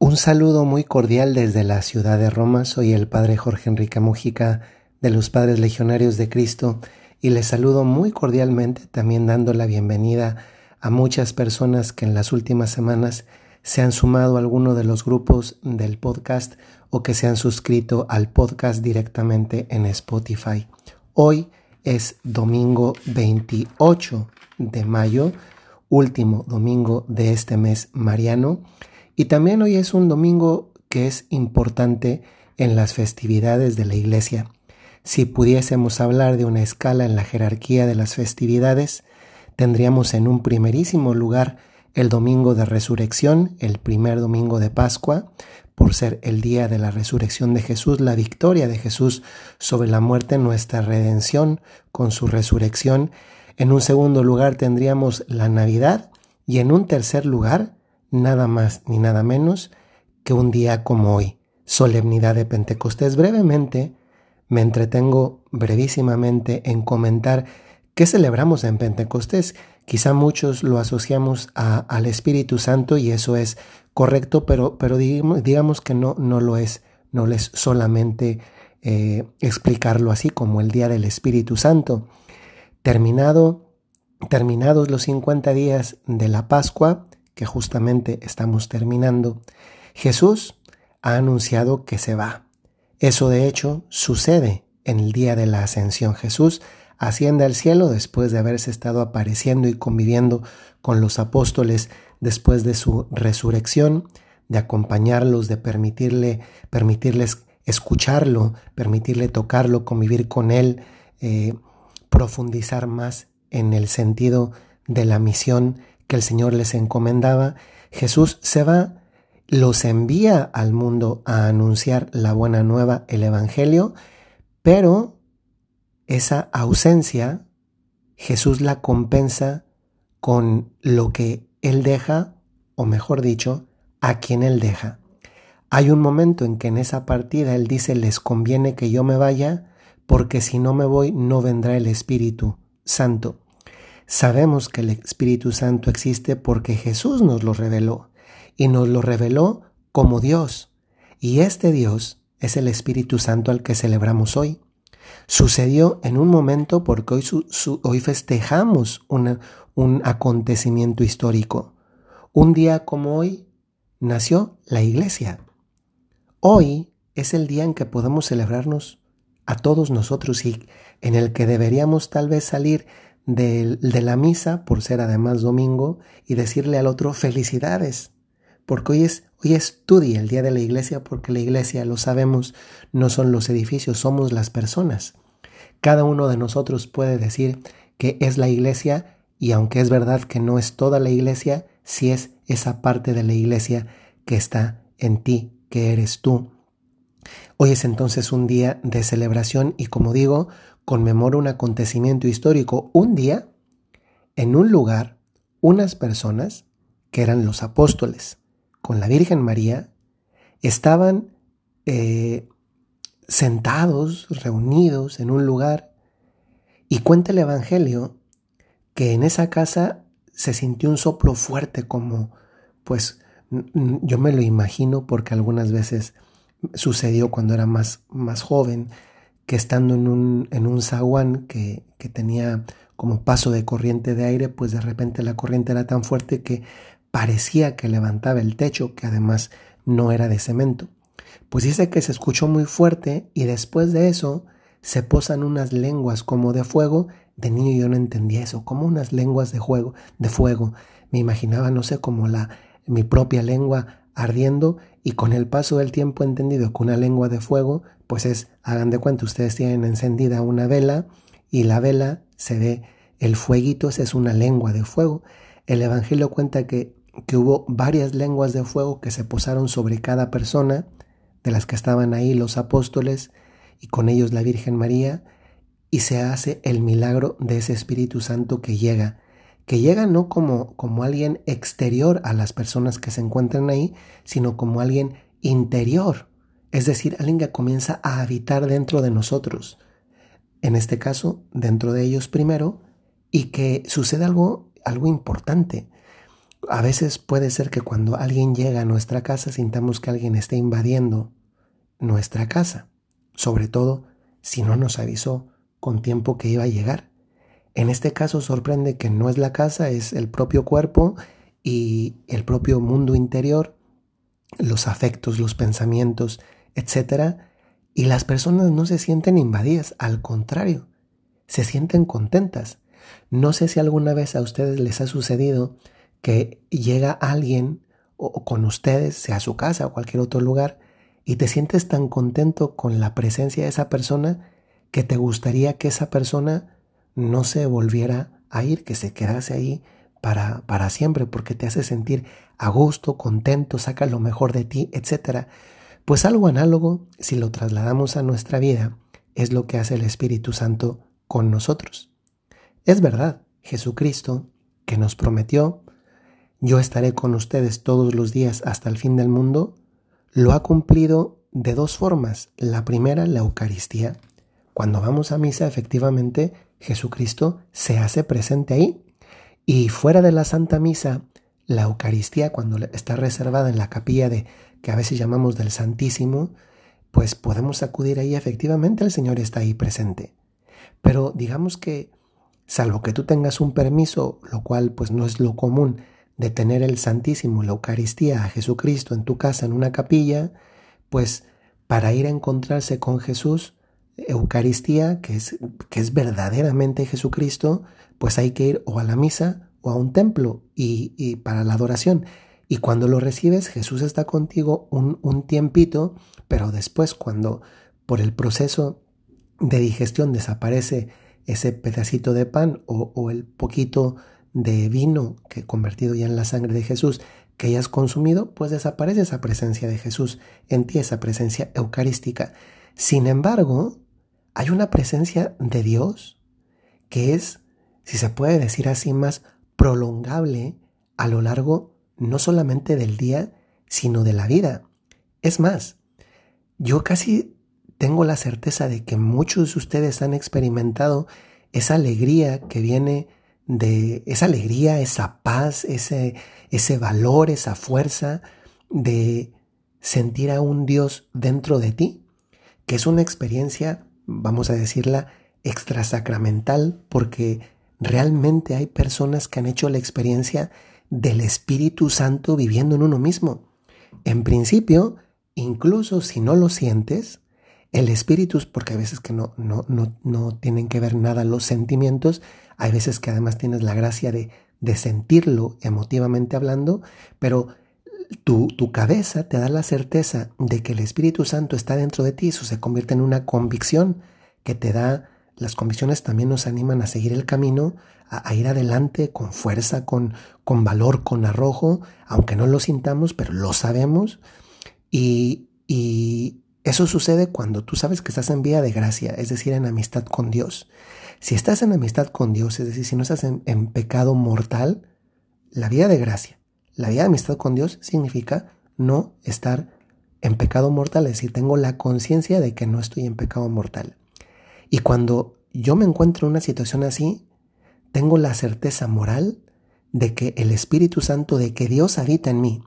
Un saludo muy cordial desde la ciudad de Roma. Soy el Padre Jorge Enrique Mujica de los Padres Legionarios de Cristo y les saludo muy cordialmente también dando la bienvenida a muchas personas que en las últimas semanas se han sumado a alguno de los grupos del podcast o que se han suscrito al podcast directamente en Spotify. Hoy es domingo 28 de mayo, último domingo de este mes mariano y también hoy es un domingo que es importante en las festividades de la iglesia. Si pudiésemos hablar de una escala en la jerarquía de las festividades, tendríamos en un primerísimo lugar el domingo de resurrección, el primer domingo de Pascua, por ser el día de la resurrección de Jesús, la victoria de Jesús sobre la muerte, nuestra redención con su resurrección. En un segundo lugar tendríamos la Navidad y en un tercer lugar nada más ni nada menos que un día como hoy, solemnidad de Pentecostés. Brevemente, me entretengo brevísimamente en comentar qué celebramos en Pentecostés. Quizá muchos lo asociamos al Espíritu Santo y eso es correcto, pero, pero digamos, que no, no lo es, no es solamente eh, explicarlo así como el Día del Espíritu Santo. Terminado, terminados los 50 días de la Pascua, que justamente estamos terminando, Jesús ha anunciado que se va. Eso de hecho sucede en el día de la ascensión. Jesús asciende al cielo después de haberse estado apareciendo y conviviendo con los apóstoles después de su resurrección, de acompañarlos, de permitirle, permitirles escucharlo, permitirle tocarlo, convivir con él, eh, profundizar más en el sentido de la misión que el Señor les encomendaba, Jesús se va, los envía al mundo a anunciar la buena nueva, el Evangelio, pero esa ausencia Jesús la compensa con lo que Él deja, o mejor dicho, a quien Él deja. Hay un momento en que en esa partida Él dice, les conviene que yo me vaya, porque si no me voy no vendrá el Espíritu Santo. Sabemos que el Espíritu Santo existe porque Jesús nos lo reveló y nos lo reveló como Dios. Y este Dios es el Espíritu Santo al que celebramos hoy. Sucedió en un momento porque hoy, festejamos un acontecimiento histórico. Un día como hoy nació la iglesia. Hoy es el día en que podemos celebrarnos a todos nosotros y en el que deberíamos tal vez salir de, la misa, por ser además domingo, y decirle al otro felicidades, porque hoy es, hoy es tu día, el día de la iglesia, porque la iglesia, lo sabemos, no son los edificios, somos las personas. Cada uno de nosotros puede decir que es la iglesia y aunque es verdad que no es toda la iglesia, sí es esa parte de la iglesia que está en ti, que eres tú. Hoy es entonces un día de celebración y como digo, conmemora un acontecimiento histórico. Un día, en un lugar, unas personas, que eran los apóstoles, con la Virgen María, estaban eh, sentados, reunidos en un lugar, y cuenta el Evangelio que en esa casa se sintió un soplo fuerte como, pues, yo me lo imagino porque algunas veces sucedió cuando era más, más joven, que estando en un, en un zaguán que, que tenía como paso de corriente de aire, pues de repente la corriente era tan fuerte que parecía que levantaba el techo, que además no era de cemento. Pues dice que se escuchó muy fuerte y después de eso se posan unas lenguas como de fuego. De niño yo no entendía eso, como unas lenguas de, juego, de fuego. Me imaginaba, no sé, como la, mi propia lengua ardiendo y con el paso del tiempo he entendido que una lengua de fuego, pues es, hagan de cuenta, ustedes tienen encendida una vela y la vela se ve el fueguito, esa es una lengua de fuego. El Evangelio cuenta que, que hubo varias lenguas de fuego que se posaron sobre cada persona, de las que estaban ahí los apóstoles y con ellos la Virgen María, y se hace el milagro de ese Espíritu Santo que llega que llega no como, como alguien exterior a las personas que se encuentran ahí, sino como alguien interior, es decir, alguien que comienza a habitar dentro de nosotros, en este caso, dentro de ellos primero, y que sucede algo, algo importante. A veces puede ser que cuando alguien llega a nuestra casa sintamos que alguien está invadiendo nuestra casa, sobre todo si no nos avisó con tiempo que iba a llegar. En este caso sorprende que no es la casa, es el propio cuerpo y el propio mundo interior, los afectos, los pensamientos, etc. Y las personas no se sienten invadidas, al contrario, se sienten contentas. No sé si alguna vez a ustedes les ha sucedido que llega alguien o con ustedes, sea su casa o cualquier otro lugar, y te sientes tan contento con la presencia de esa persona que te gustaría que esa persona no se volviera a ir, que se quedase ahí para, para siempre, porque te hace sentir a gusto, contento, saca lo mejor de ti, etc. Pues algo análogo, si lo trasladamos a nuestra vida, es lo que hace el Espíritu Santo con nosotros. Es verdad, Jesucristo, que nos prometió yo estaré con ustedes todos los días hasta el fin del mundo, lo ha cumplido de dos formas. La primera, la Eucaristía. Cuando vamos a misa, efectivamente, Jesucristo se hace presente ahí. Y fuera de la Santa Misa, la Eucaristía, cuando está reservada en la capilla de que a veces llamamos del Santísimo, pues podemos acudir ahí, efectivamente el Señor está ahí presente. Pero digamos que, salvo que tú tengas un permiso, lo cual pues no es lo común, de tener el Santísimo, la Eucaristía a Jesucristo en tu casa, en una capilla, pues para ir a encontrarse con Jesús, Eucaristía, que es, que es verdaderamente Jesucristo, pues hay que ir o a la misa o a un templo y, y para la adoración. Y cuando lo recibes, Jesús está contigo un, un tiempito, pero después cuando por el proceso de digestión desaparece ese pedacito de pan o, o el poquito de vino que convertido ya en la sangre de Jesús que hayas consumido, pues desaparece esa presencia de Jesús en ti, esa presencia eucarística. Sin embargo, hay una presencia de Dios que es, si se puede decir así, más prolongable a lo largo no solamente del día, sino de la vida. Es más, yo casi tengo la certeza de que muchos de ustedes han experimentado esa alegría que viene de esa alegría, esa paz, ese, ese valor, esa fuerza de sentir a un Dios dentro de ti, que es una experiencia, vamos a decirla, extrasacramental, porque realmente hay personas que han hecho la experiencia del Espíritu Santo viviendo en uno mismo. En principio, incluso si no lo sientes, el espíritu, porque hay veces que no, no, no, no tienen que ver nada los sentimientos, hay veces que además tienes la gracia de, de sentirlo emotivamente hablando, pero tu, tu, cabeza te da la certeza de que el Espíritu Santo está dentro de ti, eso se convierte en una convicción que te da, las convicciones también nos animan a seguir el camino, a, ir adelante con fuerza, con, con valor, con arrojo, aunque no lo sintamos, pero lo sabemos. Y, y, eso sucede cuando tú sabes que estás en vía de gracia, es decir, en amistad con Dios. Si estás en amistad con Dios, es decir, si no estás en, pecado mortal, la vida de gracia, la vida de amistad con Dios significa no estar en pecado mortal, es decir, tengo la conciencia de que no estoy en pecado mortal. Y cuando yo me encuentro en una situación así, tengo la certeza moral de que el Espíritu Santo, de que Dios habita en mí.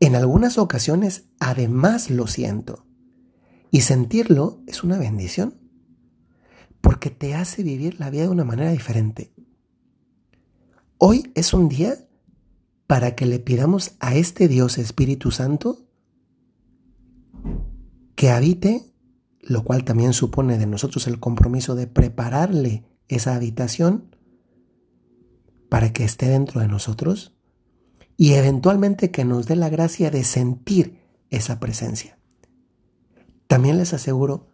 En algunas ocasiones, además lo siento. Y sentirlo es una bendición, porque te hace vivir la vida de una manera diferente. Hoy es un día para que le pidamos a este Dios Espíritu Santo que habite, lo cual también supone de nosotros el compromiso de prepararle esa habitación para que esté dentro de nosotros y eventualmente que nos dé la gracia de sentir esa presencia. También les aseguro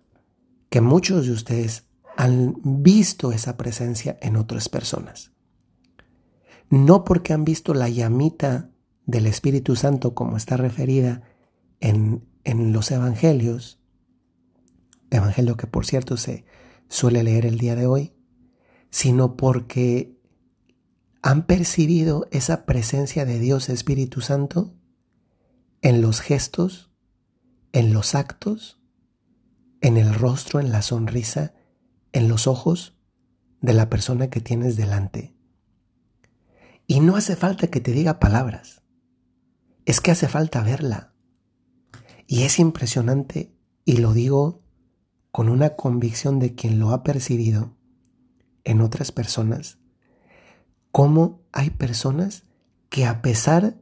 que muchos de ustedes han visto esa presencia en otras personas. No porque han visto la llamita del Espíritu Santo como está referida en, en los evangelios, evangelio que por cierto se suele leer el día de hoy, sino porque han percibido esa presencia de Dios Espíritu Santo en los gestos, en los actos en el rostro, en la sonrisa, en los ojos de la persona que tienes delante. Y no hace falta que te diga palabras, es que hace falta verla. Y es impresionante, y lo digo con una convicción de quien lo ha percibido en otras personas, cómo hay personas que a pesar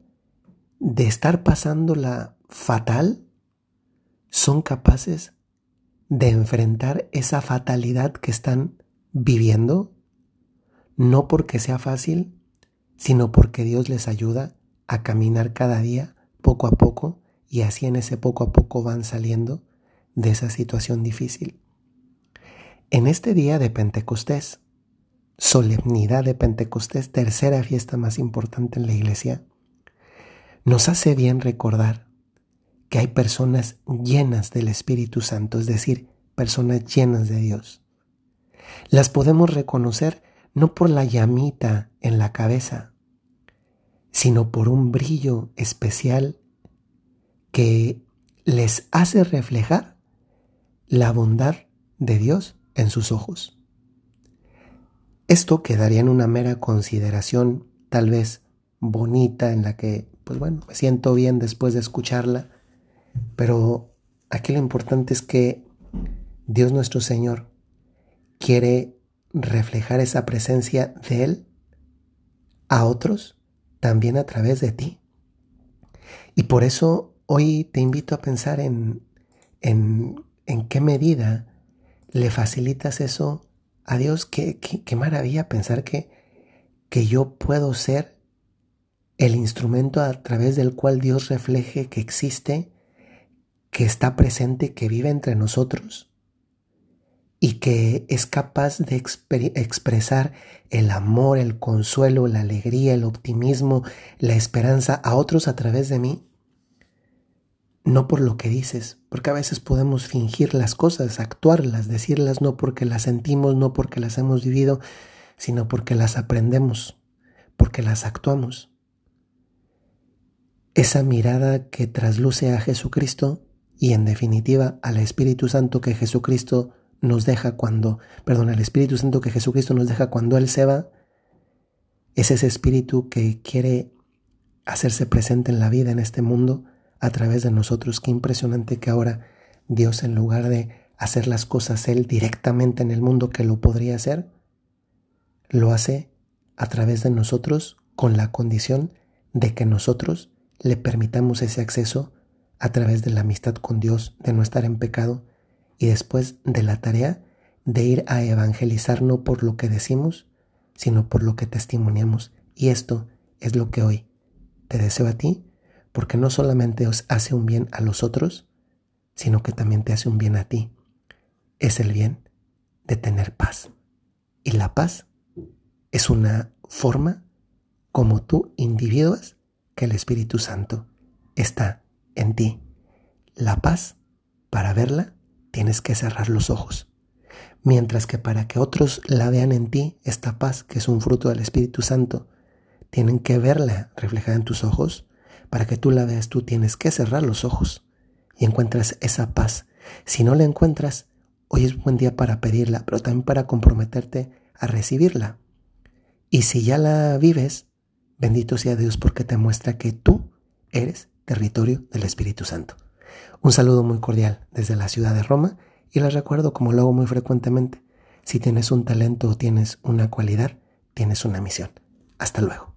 de estar pasándola fatal, son capaces de enfrentar esa fatalidad que están viviendo, no porque sea fácil, sino porque Dios les ayuda a caminar cada día poco a poco y así en ese poco a poco van saliendo de esa situación difícil. En este día de Pentecostés, solemnidad de Pentecostés, tercera fiesta más importante en la iglesia, nos hace bien recordar que hay personas llenas del Espíritu Santo, es decir, personas llenas de Dios. Las podemos reconocer no por la llamita en la cabeza, sino por un brillo especial que les hace reflejar la bondad de Dios en sus ojos. Esto quedaría en una mera consideración tal vez bonita en la que, pues bueno, me siento bien después de escucharla, pero aquí lo importante es que Dios nuestro Señor quiere reflejar esa presencia de Él a otros también a través de ti. Y por eso hoy te invito a pensar en, en, en qué medida le facilitas eso a Dios. Qué, qué, maravilla pensar que, que yo puedo ser el instrumento a través del cual Dios refleje que existe, que está presente, que vive entre nosotros y que es capaz de expresar el amor, el consuelo, la alegría, el optimismo, la esperanza a otros a través de mí no por lo que dices, porque a veces podemos fingir las cosas, actuarlas, decirlas no porque las sentimos, no porque las hemos vivido, sino porque las aprendemos, porque las actuamos. Esa mirada que trasluce a Jesucristo y en definitiva al Espíritu Santo que Jesucristo nos deja cuando, perdón, al Espíritu Santo que Jesucristo nos deja cuando Él se va, es ese Espíritu que quiere hacerse presente en la vida, en este mundo, a través de nosotros. Qué impresionante que ahora Dios, en lugar de hacer las cosas Él directamente en el mundo que lo podría hacer, lo hace a través de nosotros con la condición de que nosotros le permitamos ese acceso a través de la amistad con Dios, de no estar en pecado y después de la tarea de ir a evangelizar no por lo que decimos, sino por lo que testimoniamos. Y esto es lo que hoy te deseo a ti porque no solamente os hace un bien a los otros, sino que también te hace un bien a ti. Es el bien de tener paz. Y la paz es una forma como tú individuas que el Espíritu Santo está en ti. La paz, para verla, tienes que cerrar los ojos. Mientras que para que otros la vean en ti, esta paz, que es un fruto del Espíritu Santo, tienen que verla reflejada en tus ojos, para que tú la veas, tú tienes que cerrar los ojos y encuentras esa paz. Si no la encuentras, hoy es buen día para pedirla, pero también para comprometerte a recibirla. Y si ya la vives, bendito sea Dios porque te muestra que tú eres territorio del Espíritu Santo. Un saludo muy cordial desde la ciudad de Roma y les recuerdo, como lo hago muy frecuentemente, si tienes un talento o tienes una cualidad, tienes una misión. Hasta luego.